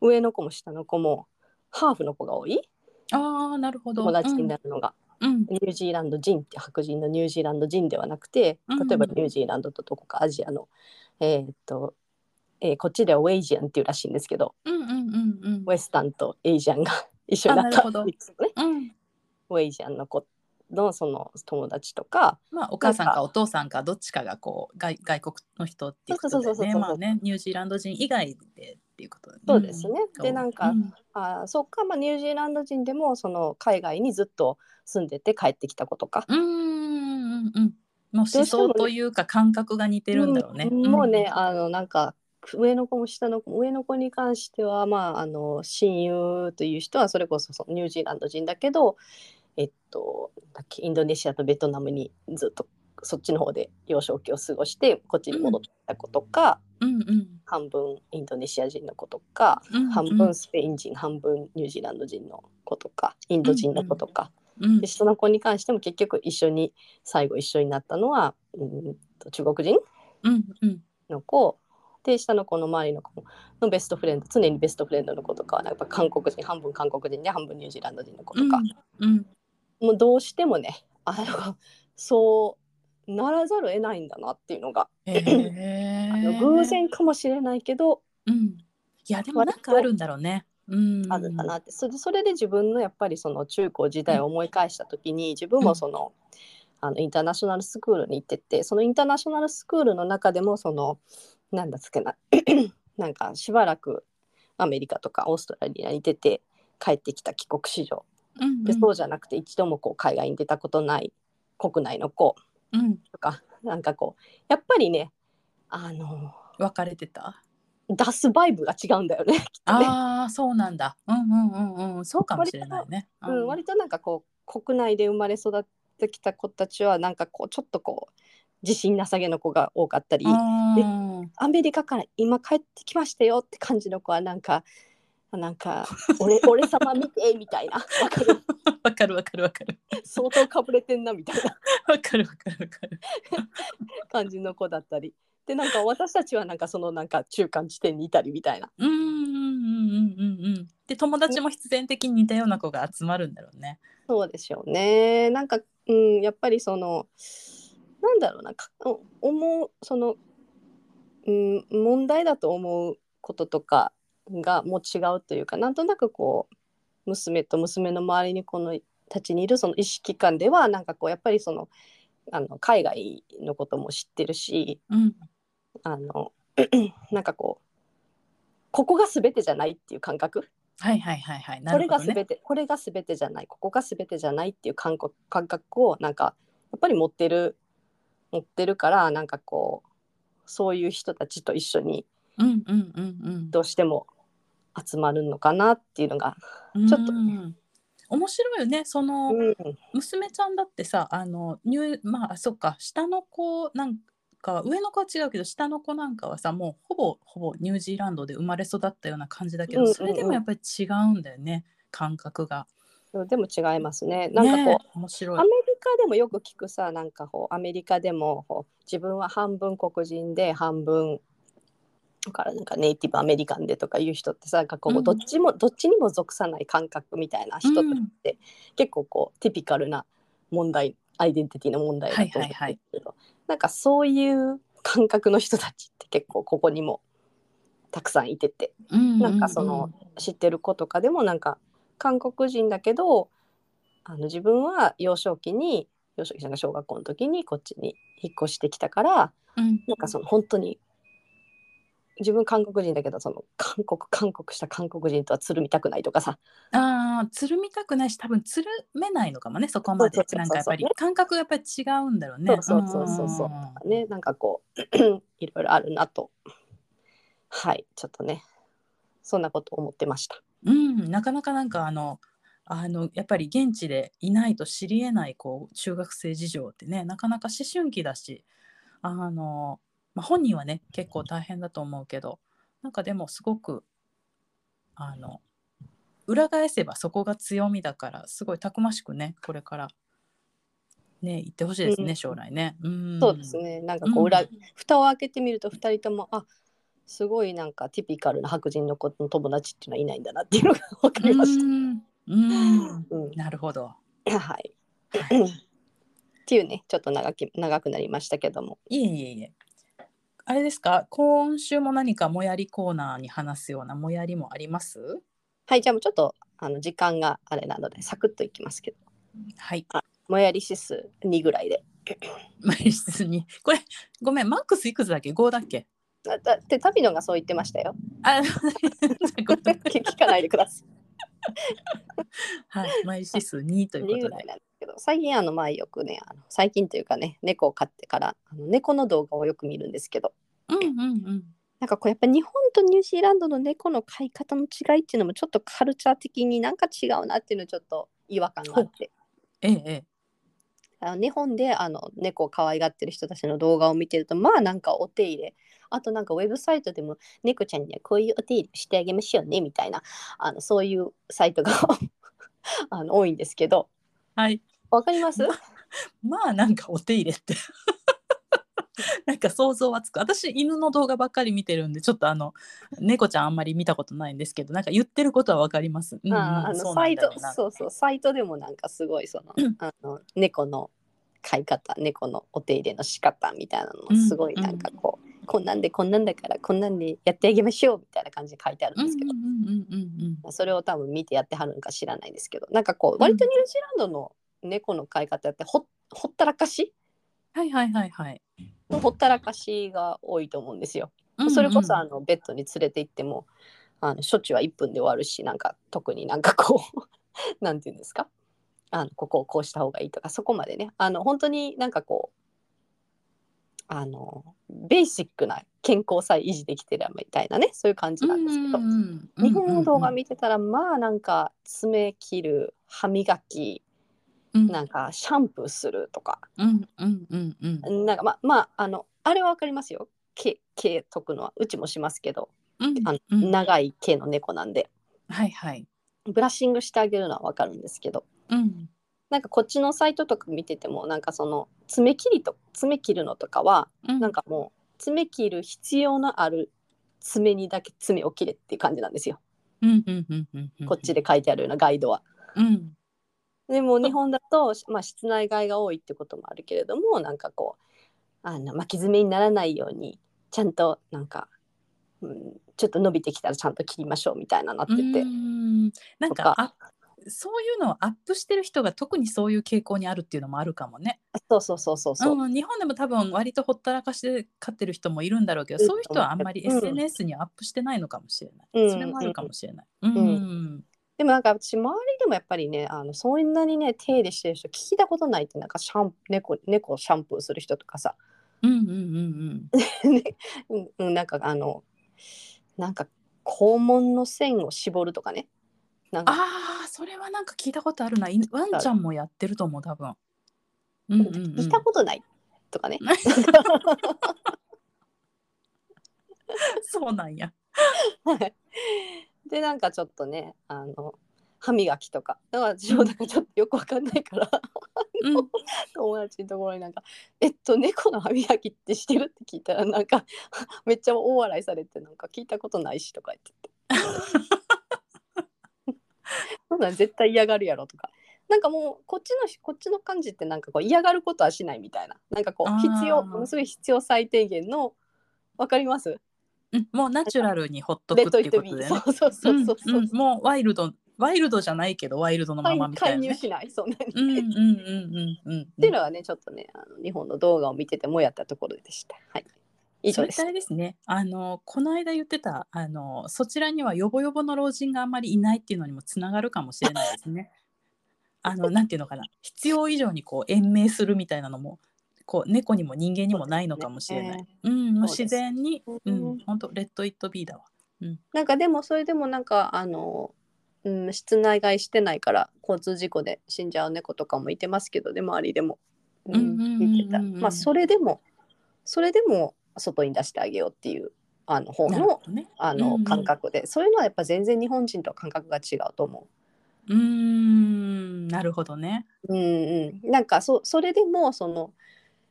上の子も下の子もハーフの子が多いああなるほど。友達になるのが、うん。ニュージーランド人って白人のニュージーランド人ではなくてうん。例えばニュージーランドとどこかアジアの、えーっとえーこっちではウェイジアンっていうらしいんですけどうんうんうんうん。ウエスタンとエイジアンが一緒になったあなるほど。ミックスのね。うん。ウェイジアンの子のその友達とかまあお母さんかかお父さんかどっちかがこう外外国の人っていうことそうそうそうそうでねまあねニュージーランド人以外でっていうことだね。そうですね。でなんかうん。あーそっか、まあ、ニュージーランド人でもその海外にずっと住んでて帰ってきた子とか。うんうんうんうん。もう思想というか感覚が似てるんだろうね。うん。もうね、あのなんか上の子も下の子も上の子に関してはまああの親友という人はそれこそニュージーランド人だけどえっとインドネシアとベトナムにずっとそっちの方で幼少期を過ごしてこっちに戻った子とか、うんうん。半分インドネシア人の子とか、うん半分スペイン人半分ニュージーランド人の子とかインド人の子とか、うんで下の子に関しても結局一緒に最後一緒になったのはうんと中国人うんうん。の子。で下の子の周りの子のベストフレンド常にベストフレンドの子とかはやっぱ韓国人半分韓国人で半分ニュージーランド人の子とか、うん。もうどうしてもねあのそうならざるを得ないんだなっていうのが、へえあの偶然かもしれないけどうん。いやでもなんかあるんだろうね。うん。あるかなって、それでそれで自分のやっぱりその中高時代を思い返した時に自分もその,、あのインターナショナルスクールに行っててそのインターナショナルスクールの中でもそのなんだっけな なんかしばらくアメリカとかオーストラリアに出て帰ってきた帰国子女。うん。でそうじゃなくて一度もこう海外に出たことない国内の子うんとかなんかこうやっぱりねあの分かれてた？出すバイブが違うんだよね ね。ああそうなんだ。うんうんうんうんそうかもしれないね。うん、割となんかこう国内で生まれ育ってきた子たちはなんかこうちょっとこう自信なさげの子が多かったりあアメリカから今帰ってきましたよって感じの子はなんかなんか 俺俺様見てみたいな。わかる。ー わかるわかるわかる。相当かぶれてんなみたいな。わかるわかるわかる。感じの子だったり。でなんか私たちはなんかそのなんか中間地点にいたりみたいな。うんうんうんうんうん。うん。で友達も必然的に似たような子が集まるんだろうね。そうでしょうね。なんか、うん、やっぱりそのなんだろうなか思うその、うん、問題だと思うこととかがもう違うというかなんとなくこう娘と娘の周りにこのたちにいるその意識感ではなんかこうやっぱりそのあの海外のことも知ってるしうんあの なんかこうここが全てじゃないっていう感覚？はいはいはいはい。なこれが。全てこれが全てじゃないここが全てじゃないっていう感覚感覚をなんかやっぱり持ってる持ってるからなんかこうそういう人たちと一緒にうんうんうんどうしても集まるのかなっていうのが、うん。ちょっとうん面白いよね。その、うん、娘ちゃんだってさあの入まあそっか下の子なんかは上の子は違うけど下の子なんかはさもうほぼほぼニュージーランドで生まれ育ったような感じだけど、それでもやっぱり違うんだよね感覚が。でも違いますね。なんかこう、ね面白いアメ。リカでもよく聞くさなんかこうアメリカでもこう自分は半分黒人で半分だからなんかネイティブアメリカンでとかいう人ってさこううん。どっちも、どっちにも属さない感覚みたいな人って、うん。結構こうティピカルな問題アイデンティティの問題だと思うんですけど、なんかそういう感覚の人たちって結構ここにもたくさんいててうんなんかその知ってる子とかでもなんか韓国人だけどあの自分は幼少期に幼少期さんが小学校の時にこっちに引っ越してきたからうん。なんかその本当に自分韓国人だけどその韓国韓国した韓国人とはつるみたくないとかさ。ああつるみたくないし多分つるめないのかもねそこまで。なんかやっぱり感覚がやっぱり違うんだろうね。そうそうそうそうそう。うん。ねなんかこう いろいろあるなと。はいちょっとねそんなこと思ってました。うん、なかなかなんかあのあのやっぱり現地でいないと知りえないこう中学生事情ってねなかなか思春期だしあの、まあ、本人はね結構大変だと思うけどなんかでもすごくあの裏返せばそこが強みだからすごいたくましくねこれからね言ってほしいですね、うん。将来ね。うん、そうですね。なんかこう裏、蓋を開けてみると2人ともあすごいなんかティピカルな白人の子の友達っていうのはいないんだなっていうのが分かりました。うん。うん。うん。なるほど。はい、っていうねちょっと長き長くなりましたけども。いえいえいえ。あれですか？今週も何かもやりコーナーに話すようなもやりもあります？はいじゃあもうちょっとあの時間があれなのでサクッといきますけどはい。もやり指数2ぐらいで。マリスに。これ、ごめん、マックスいくつだっけ ?5 だっけ？あだってタビノがそう言ってましたよ。あ、聞 聞かないでください。はい。マリ指数2という2ことでけど最近あの前よくねあの最近というかね猫を飼ってからあの猫の動画をよく見るんですけどうんうんうん。なんかこうやっぱ日本とニュージーランドの猫の飼い方の違いっていうのもちょっとカルチャー的になんか違うなっていうのちょっと違和感があってええ、ええ。あの日本であの猫を可愛がってる人たちの動画を見てるとまあなんかお手入れあとなんかウェブサイトでも猫ちゃんにはこういうお手入れしてあげましょうねみたいなあのそういうサイトが あの多いんですけどはい。わかります？まあ、なんかお手入れって。なんか想像はつく私犬の動画ばっかり見てるんでちょっとあの猫ちゃんあんまり見たことないんですけどなんか言ってることはわかります。うんうんあのサイトそうそうサイトでもなんかすごいそのあの猫の飼い方猫のお手入れの仕方みたいなのもすごいなんかこう、こんなんでこんなんだからこんなんでやってあげましょうみたいな感じで書いてあるんですけど、それを多分見てやってはるのか知らないですけど。なんかこう割とニュージーランドの猫の飼い方ってほほったらかし？はいはいはいはい。ほったらかしが多いと思うんですよ。うんうんそれこそあのベッドに連れて行ってもあの処置は1分で終わるしなんか特になんかこう なんていうんですか？あのここをこうした方がいいとかそこまでね。あの本当になんかこうあのベーシックな健康さえ維持できてるみたいなねそういう感じなんですけど、日本の動画見てたらまあなんか爪切る歯磨きなんかシャンプーするとか。うんうんうんうん。なんかままああのあれはわかりますよ。毛毛解くのは。うちもしますけど。うん。あの、うん。長い毛の猫なんで。はいはい。ブラッシングしてあげるのはわかるんですけど。うんなんかこっちのサイトとか見ててもなんかその爪切りと爪切るのとかはうん。なんかもう爪切る必要のある爪にだけ爪を切れっていう感じなんですよ。こっちで書いてあるようなガイドは。うん。でも日本だと、まあ、室内外が多いってこともあるけれどもなんかこうあの巻き爪にならないようにちゃんとなんか、うん、ちょっと伸びてきたらちゃんと切りましょうみたいななってて、うん。なんとか。あそういうのをアップしてる人が特にそういう傾向にあるっていうのもあるかもね。そうそうそうそうそう、うん、日本でも多分割とほったらかしで飼ってる人もいるんだろうけど、うんそういう人はあんまりうん SNS にアップしてないのかもしれない。うんそれもあるかもしれない。うん。んでもなんか私周りでもやっぱりねあのそんなにね手入れしてる人聞いたことないってなんかシャン猫猫をシャンプーする人とかさ、うんうんうんうん。ねうんうん、なんかあのなんか肛門の線を絞るとかねなんかああ、それはなんか聞いたことあるな。いワンちゃんもやってると思う、多分。うんうんうん。聞いたことないとかねそうなんや。はいでなんかちょっとねあの歯磨きとかだから私もなんかちょっとよくわかんないからうん、友達のところになんか「えっと猫の歯磨きってしてる?」って聞いたらなんかめっちゃ大笑いされてなんか聞いたことないしとか言っててそんなん絶対嫌がるやろとかなんかもうこっちのこっちの感じってなんかこう嫌がることはしないみたいななんかこう必要ものすごい必要最低限のわかります？うんもうナチュラルにほっとくっていうことでね。そうそうそうそうそう、うんうんもうワイルドワイルドじゃないけどワイルドのままみたいな、ね。介入しないそんなに、うんうんうんうんうん。っていうのはねちょっとねあの日本の動画を見ててもやったところでした。はい。以上です。ですね。あのこの間言ってたあのそちらにはヨボヨボの老人があんまりいないっていうのにもつながるかもしれないですね。あのなんていうのかな。必要以上にこう延命するみたいなのもこう猫にも人間にもないのかもしれない。そううん、もうそうです。自然に、ううんん、本当レッドイットビーだわ。なんかでもそれでもなんかあの、うん、室内外してないから交通事故で死んじゃう猫とかもいてますけどで周りでも、ううんうんうんうん見てた。まあそれでもそれでも外に出してあげようっていうあの方のなるほどね。あうんうんの感覚で、そういうのはやっぱ全然日本人とは感覚が違うと思うーんなるほどね。う。うんうん、なんかそそれでもその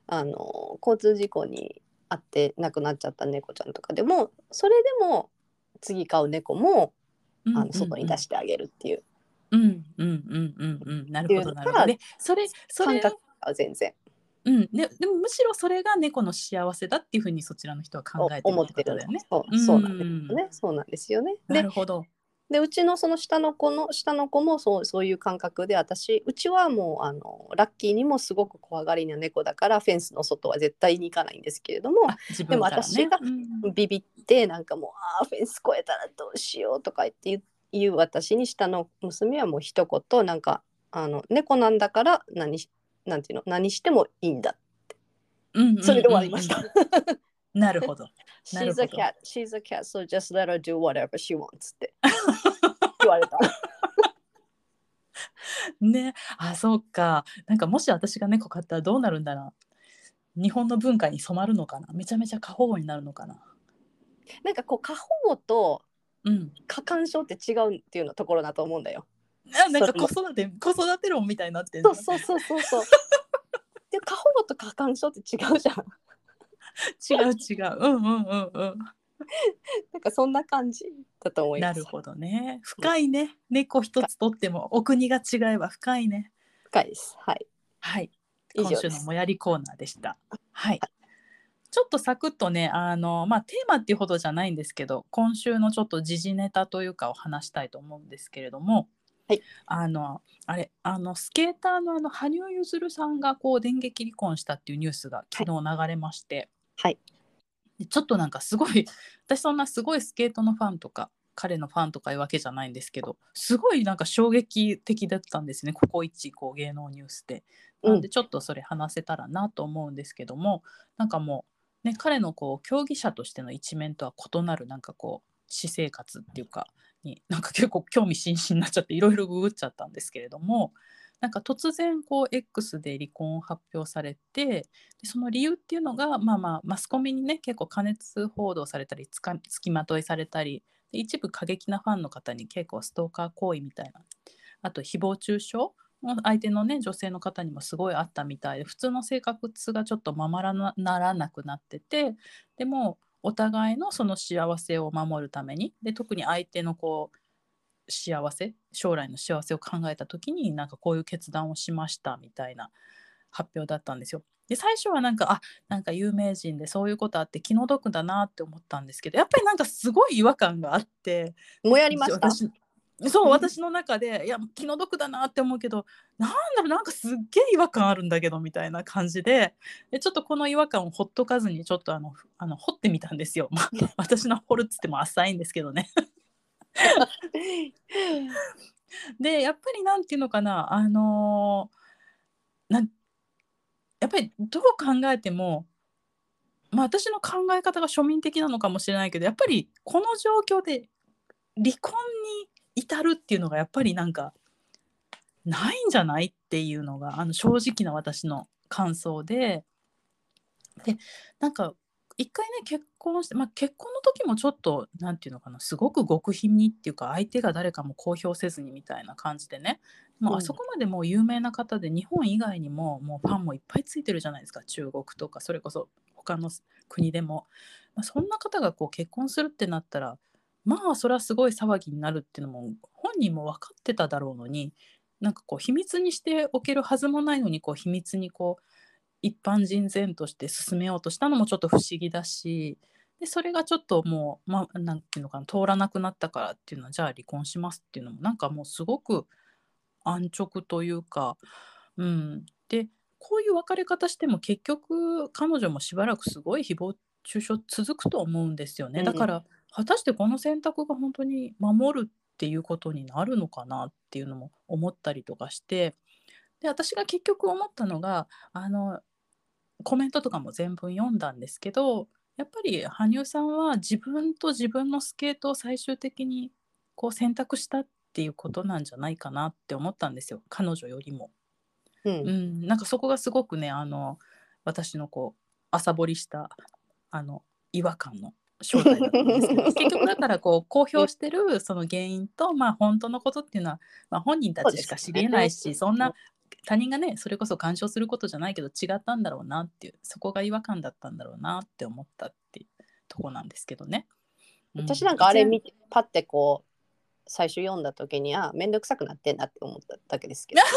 あの交通事故に遭って亡くなっちゃった猫ちゃんとかでもそれでも次飼う猫もあの外に出してあげるっていううんうんうんうんうんなるほどなるほど。でそれそれ感覚は全然うんででもむしろそれが猫の幸せだっていうふうにそちらの人は考えてる思ってことだよね。そうそうなんですよね。そうなんですよね。なでるほど。でうちのその下の子の下の子もそうそういう感覚で私うちはもうあのラッキーにもすごく怖がりな猫だからフェンスの外は絶対に行かないんですけれどもね。でも私がうんビビってなんかもうあーフェンス越えたらどうしようとか言って言う私に下の娘はもう一言なんかあの猫なんだから何しなんていうの？何してもいいんだ。うんうんそれで終わりました。なるほど。She's ほ a ど。cat, she's a cat, so just let her do whatever she wants って。言われた。ね。あそうか。なんかもし私が猫飼ったらどうなるんだな。日本の文化に染まるのかな。めちゃめちゃ過保護になるのかな。なんかこう過保護とうん。過干渉って違うっていうのところだと思うんだよ。あなんか子育て子育て論みたいになってるそうそうそうそうそう。で過保護と過干渉って違うじゃん。違う違う。うんうんうんうん。なんかそんな感じだと思います。なるほどね。深いね。猫一つとってもお国が違えば深いね。深いです。はい。はい。今週のもやりコーナーでした。はい。ちょっとサクッとねあのまあテーマっていうほどじゃないんですけど今週のちょっと時事ネタというかを話したいと思うんですけれども、はいあのあれあのスケーターのあの羽生結弦さんがこう電撃離婚したっていうニュースが昨日流れまして、はい。でちょっとなんかすごい私そんなすごいスケートのファンとか彼のファンとかいうわけじゃないんですけどすごいなんか衝撃的だったんですねここ一こう芸能ニュースで。うんなんでちょっとそれ話せたらなと思うんですけども、なんかもう、ね、彼のこう競技者としての一面とは異なるなんかこう私生活っていうかになんか結構興味津々になっちゃっていろいろググっちゃったんですけれどもなんか突然こう X で離婚を発表されてでその理由っていうのがまあまあマスコミにね結構過熱報道されたりつかつきまといされたり一部過激なファンの方に結構ストーカー行為みたいな。あと誹謗中傷？相手のね女性の方にもすごいあったみたいで普通の生活がちょっとままらなならなくなっててでもお互いのその幸せを守るためにで特に相手のこう幸せ将来の幸せを考えた時になんかこういう決断をしましたみたいな発表だったんですよ。で最初はなんかあなんか有名人でそういうことあって気の毒だなって思ったんですけどやっぱりなんかすごい違和感があってもやりました。私そううん私の中でいや気の毒だなって思うけどなんだろうなんかすっげえ違和感あるんだけどみたいな感じででちょっとこの違和感をほっとかずにちょっとあのふあの掘ってみたんですよ。まあ、私の掘るっつっても浅いんですけどね。でやっぱりなんていうのかなあのーなんやっぱりどう考えても、まあ、私の考え方が庶民的なのかもしれないけどやっぱりこの状況で離婚に至るっていうのがやっぱりなんかないんじゃないっていうのがあの正直な私の感想で。でなんか一回ね結婚して、まあ、結婚の時もちょっとなんていうのかなすごく極秘にっていうか相手が誰かも公表せずにみたいな感じでね。もうあそこまでもう有名な方で日本以外にももうファンもいっぱいついてるじゃないですか中国とかそれこそ他の国でも、まあ、そんな方がこう結婚するってなったらまあそれはすごい騒ぎになるっていうのも本人も分かってただろうのになんかこう秘密にしておけるはずもないのにこう秘密にこう一般人前として進めようとしたのもちょっと不思議だしでそれがちょっともう、まあ、なんていうのかな通らなくなったからっていうのはじゃあ離婚しますっていうのもなんかもうすごく安直というか、うん、でこういう別れ方しても結局彼女もしばらくすごい誹謗中傷続くと思うんですよね、だから果たしてこの選択が本当に守るっていうことになるのかなっていうのも思ったりとかしてで私が結局思ったのがあのコメントとかも全文読んだんですけどやっぱり羽生さんは自分と自分のスケートを最終的にこう選択したっていうことなんじゃないかなって思ったんですよ彼女よりも。うん、うん、なんかそこがすごくねあの私のこう朝掘りしたあの違和感の正体だったんですけど 結局だからこう公表してるその原因と、まあ、本当のことっていうのは、まあ、本人たちしか知りえないしそ,、んな他人がねそれこそ干渉することじゃないけど違ったんだろうなっていうそこが違和感だったんだろうなって思ったっていうとこなんですけどね。私なんかあれ見てパッてこう最初読んだ時には面倒くさくなってんなって思っただけですけど。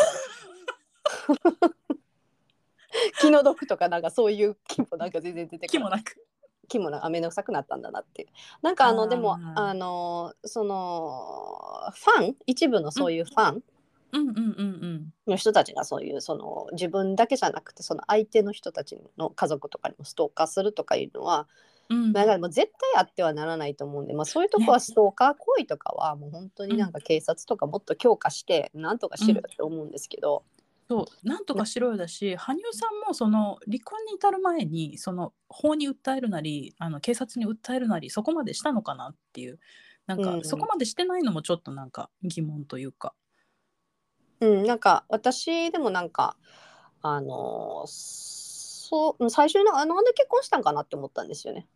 気の毒とかなんかそういう気もなんか全然出て気もなく気もな面倒くさくなったんだなっていう。なんかあのでもあのそのファン一部のそういうファン、の人たちがそういうその自分だけじゃなくてその相手の人たちの家族とかにもストーカーするとかいうのは、うん、だからもう絶対あってはならないと思うんで、まあ、そういうとこはストーカー行為とかはもう本当になんか警察とかもっと強化してなんとかしろよって思うんですけど。そうなんとかしろよだし羽生さんもその離婚に至る前にその法に訴えるなりあの警察に訴えるなりそこまでしたのかなっていうなんか、そこまでしてないのもちょっとなんか疑問というか。うん、なんか私でもなんかあのそう最初になんで結婚したんかなって思ったんですよね。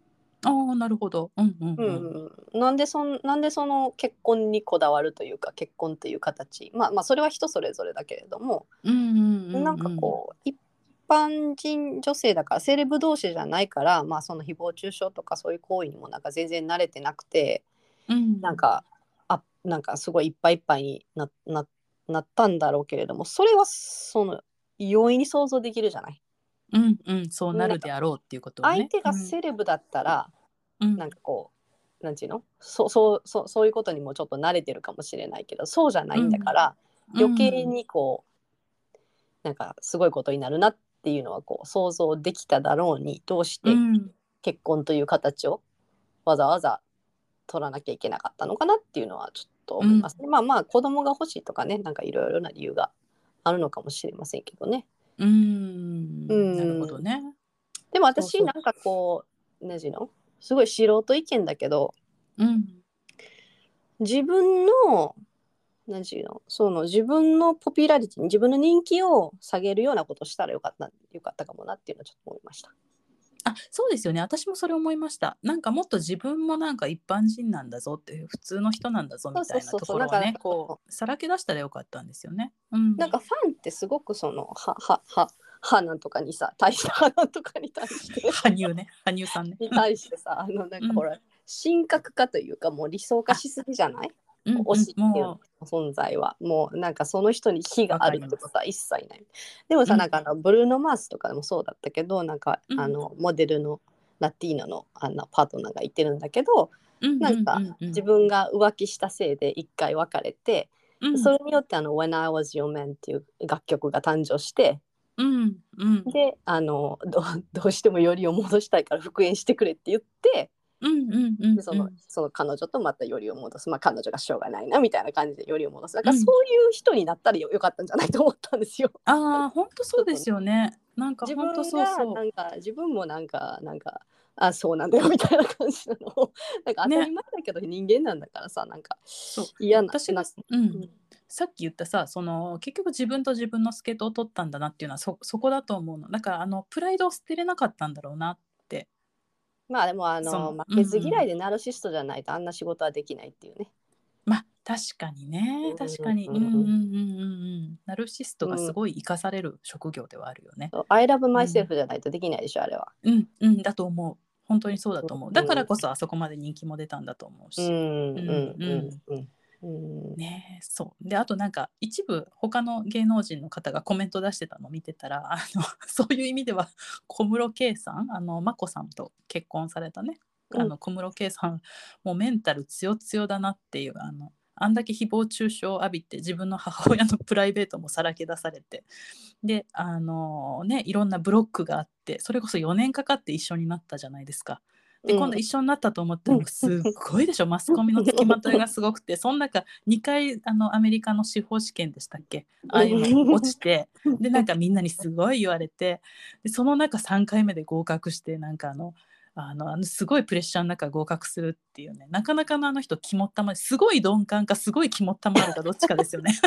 ああなるほど。うんうんうんうん、なんでそんなんでその結婚にこだわるというか結婚という形まあまあそれは人それぞれだけれども、うんうんうんうん、なんかこう一般人女性だからセレブ同士じゃないからまあその誹謗中傷とかそういう行為にもなんか全然慣れてなくて、うん、なんかあなんかすごいいっぱいいっぱいになな。なったんだろうけれどもそれはその容易に想像できるじゃない？うんうんそうなるであろうっていうことを、ね、相手がセレブだったら、うん、なんかこうなんていうの？そそうそうそういうことにもちょっと慣れてるかもしれないけどそうじゃないんだから、うん、余計にこう、なんかすごいことになるなっていうのはこう想像できただろうにどうして結婚という形をわざわざ取らなきゃいけなかったのかなっていうのはちょっと思います、ね、うん、まあまあ子供が欲しいとかねなんかいろいろな理由があるのかもしれませんけどね。うん。なるほどね。でも私なんかこう何の？すごい素人意見だけど、うん、自分の何ていうの？その自分のポピュラリティ自分の人気を下げるようなことしたらよかったよかったかもなっていうのはちょっと思いました。あそうですよね。私もそれ思いました。なんかもっと自分もなんか一般人なんだぞっていう普通の人なんだぞみたいなところをねこうさらけ出したらよかったんですよね、うん、なんかファンってすごくそのははははなんとかにさ対してはとかに対して。羽生ね。羽生さんね。に対してさあのなんかほら、うん、神格化というかもう理想化しすぎじゃない？推しっていう存在はもうなんかその人に非があるってことは一切ない。でもさ、なんかあのブルーノ・マースとかでもそうだったけどなんか、あのモデルのラティーノのあのパートナーがいてるんだけど、なんか自分が浮気したせいで一回別れて、それによってあの「When I Was Your Man」っていう楽曲が誕生して、うんうん、であのど どうしてもよりを戻したいから復縁してくれって言ってそのその彼女とまたよりを戻す、まあ、彼女がしょうがないなみたいな感じでよりを戻す。だからそういう人になったらよかったんじゃないと思ったんですよ。ああ本当そうですよね。なんか本当そうそう。なんか自分もなんかなんかあそうなんだよみたいな感じなの。なんか当たり前だけど人間なんだからさ、ね、なんか嫌な私が、うん、さっき言ったさその結局自分と自分のスケートを取ったんだなっていうのはそそこだと思うの。だからあのプライドを捨てれなかったんだろうなってまあでもあそのの負けず嫌いでナルシストじゃないとあんな仕事はできないっていうね。まあ確かにね。うん確かに。ううんんうん。うんうんうんナルシストがすごい生かされる職業ではあるよね。I love myself じゃないとできないでしょ、あれは。うんうん。だと思う。本当にそうだと思う。うん。だからこそあそこまで人気も出たんだと思うし。うんうんうん。うんうんうん。ねえそう。であとなんか一部他の芸能人の方がコメント出してたのを見てたらあの そういう意味では 小室圭さんあの眞子さんと結婚されたねあの小室圭さんもうメンタル強強だなっていうあのあんだけ誹謗中傷を浴びて自分の母親のプライベートもさらけ出されて。であのねいろんなブロックがあってそれこそ4年かかって一緒になったじゃないですか。でうん。今度一緒になったと思ったらもうすっごいでしょ マスコミの付きまといがすごくて。その中2回あのアメリカの司法試験でしたっけ？ああいうの落ちて。でなんかみんなにすごい言われて。でその中3回目で合格してなんかあのあのあのすごいプレッシャーの中合格するっていうね。なかなかのあの人肝っ玉すごい鈍感かすごい肝っ玉あるかどっちかですよね。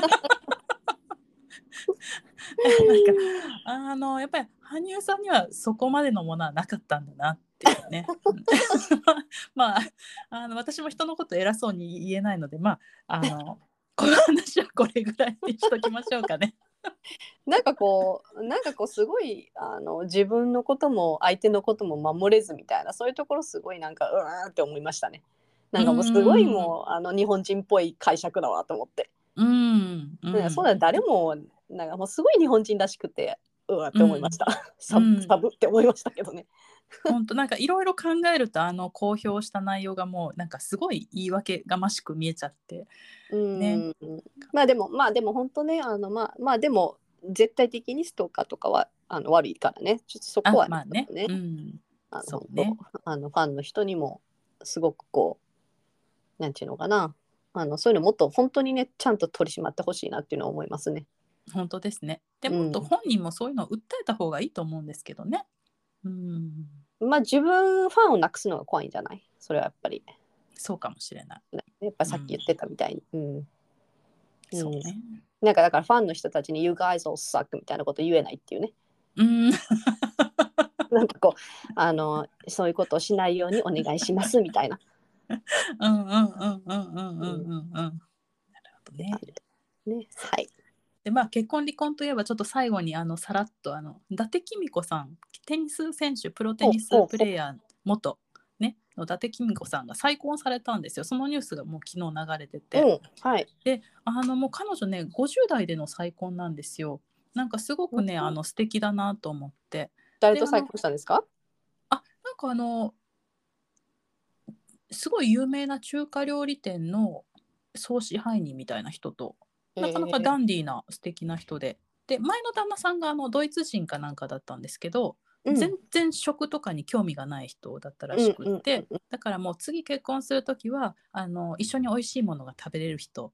なんかあのやっぱり羽生さんにはそこまでのものはなかったんだなっていうね。うん。まああの私も人のこと偉そうに言えないのでまああのこの話はこれぐらいにしときましょうかね。なんかこうなんかこうすごいあの自分のことも相手のことも守れずみたいなそういうところすごいなんかうーんって思いましたね。なんかもうすごいもうあの日本人っぽい解釈だわと思って、うん、うん。そうだ誰もなんかもうすごい日本人らしくてうわって思いました、サブって思いましたけどね。本当なんかいろいろ考えるとあの公表した内容がもうなんかすごい言い訳がましく見えちゃって。うん。ね。まあでもまあでも本当ねあのまあまあでも絶対的にストーカーとかはあの悪いからね。ちょっとそこはあまあね。ね。うん、あのね。あのファンの人にもすごくこうなんていうのかな。あのそういうのもっと本当にねちゃんと取り締まってほしいなっていうのは思いますね。本当ですね。でうんもっと本人もそういうのを訴えた方がいいと思うんですけどね。うんまあ自分ファンをなくすのが怖いんじゃない？それはやっぱり。そうかもしれない。やっぱさっき言ってたみたいに。うん。うん、そうね。なんかだからファンの人たちに「You guys all suck」みたいなこと言えないっていうね。うん。なんかこうあのそういうことをしないようにお願いしますみたいな。うんうんうんうんうんうんうん。なるほどね。ねはい。でまあ結婚離婚といえばちょっと最後にあのさらっとあの伊達公子さんテニス選手プロテニスプレーヤー元ねの伊達公子さんが再婚されたんですよ。そのニュースがもう昨日流れてて、うん、はい。であのもう彼女ね50代での再婚なんですよ。なんかすごくねうんあの素敵だなと思って。誰と再婚したんですか？あなんかあのすごい有名な中華料理店の総支配人みたいな人となかなかダンディーな素敵な人で。で前の旦那さんがあのドイツ人かなんかだったんですけど、うん。全然食とかに興味がない人だったらしくって、うんうんうん。だからもう次結婚する時はあの一緒に美味しいものが食べれる人。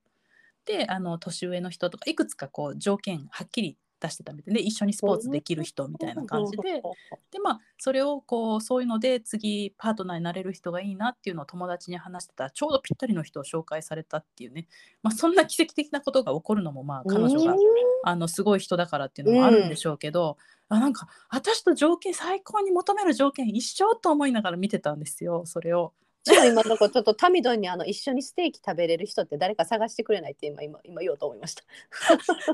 であの年上の人とかいくつかこう条件はっきり出してたみたいで一緒にスポーツできる人みたいな感じで。でまあそれをこうそういうので次パートナーになれる人がいいなっていうのを友達に話してたらちょうどぴったりの人を紹介されたっていうね、まあ、そんな奇跡的なことが起こるのもまあ彼女があのすごい人だからっていうのもあるんでしょうけど、あなんか私と条件最高に求める条件一緒と思いながら見てたんですよそれを。じゃあ今の子ちょっとタミドンにあの一緒にステーキ食べれる人って誰か探してくれないって今今今言おうと思いました。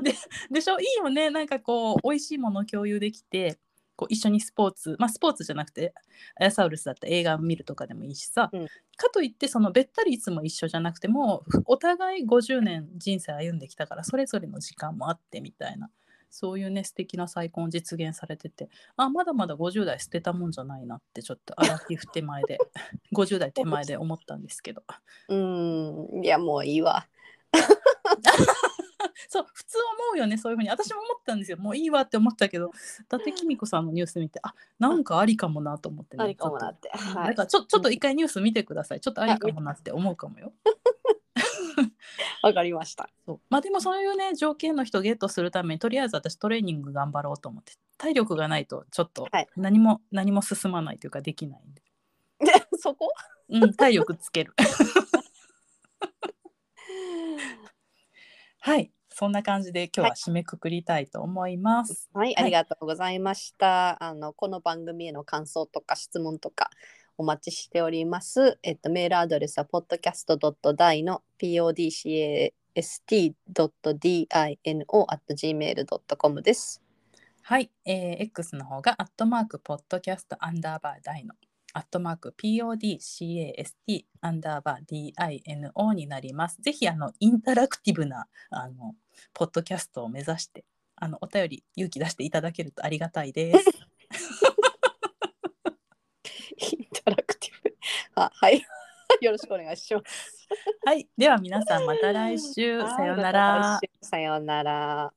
でしょ？いいよね。なんかこう美味しいものを共有できてこう一緒にスポーツまあスポーツじゃなくてアヤサウルスだったら映画を見るとかでもいいしさ、うん。かといってそのべったりいつも一緒じゃなくてもお互い50年人生歩んできたからそれぞれの時間もあってみたいなそういうね素敵な再婚を実現されてて。あまだまだ50代捨てたもんじゃないなってちょっとアラフィフ手前で 50代手前で思ったんですけど。うーん。いやもういいわ。そう普通思うよねそういうふうに。私も思ったんですよ。もういいわって思ったけど。伊達公子さんのニュース見てあなんかありかもなと思ってね。ありかもなっちて。はい。だか。らちょちょっと一回ニュース見てください。ちょっとありかもなって思うかもよ わかりました。そうまあでもそういうね条件の人をゲットするためにとりあえず私トレーニング頑張ろうと思って体力がないとちょっとはい何も、何も進まないというかできないんで、そこ？うん、体力つける はい、そんな感じで今日は締めくくりたいと思います。はい、ありがとうございました。あのこの番組への感想とか質問とかお待ちしております。えっとメールアドレスは podcast.die の podcast.dino.gmail.com です。はい、えー X の方がアットマークポッドキャストアンダーバーダイノアットマーク PODCAST アンダーバー DINO になります。ぜひあのインタラクティブなあのポッドキャストを目指してあのお便り勇気出していただけるとありがたいです。インタラクティブ。あはい。よろしくお願いします。はい、では皆さんまた来週さようなら。はいまた来週さようなら。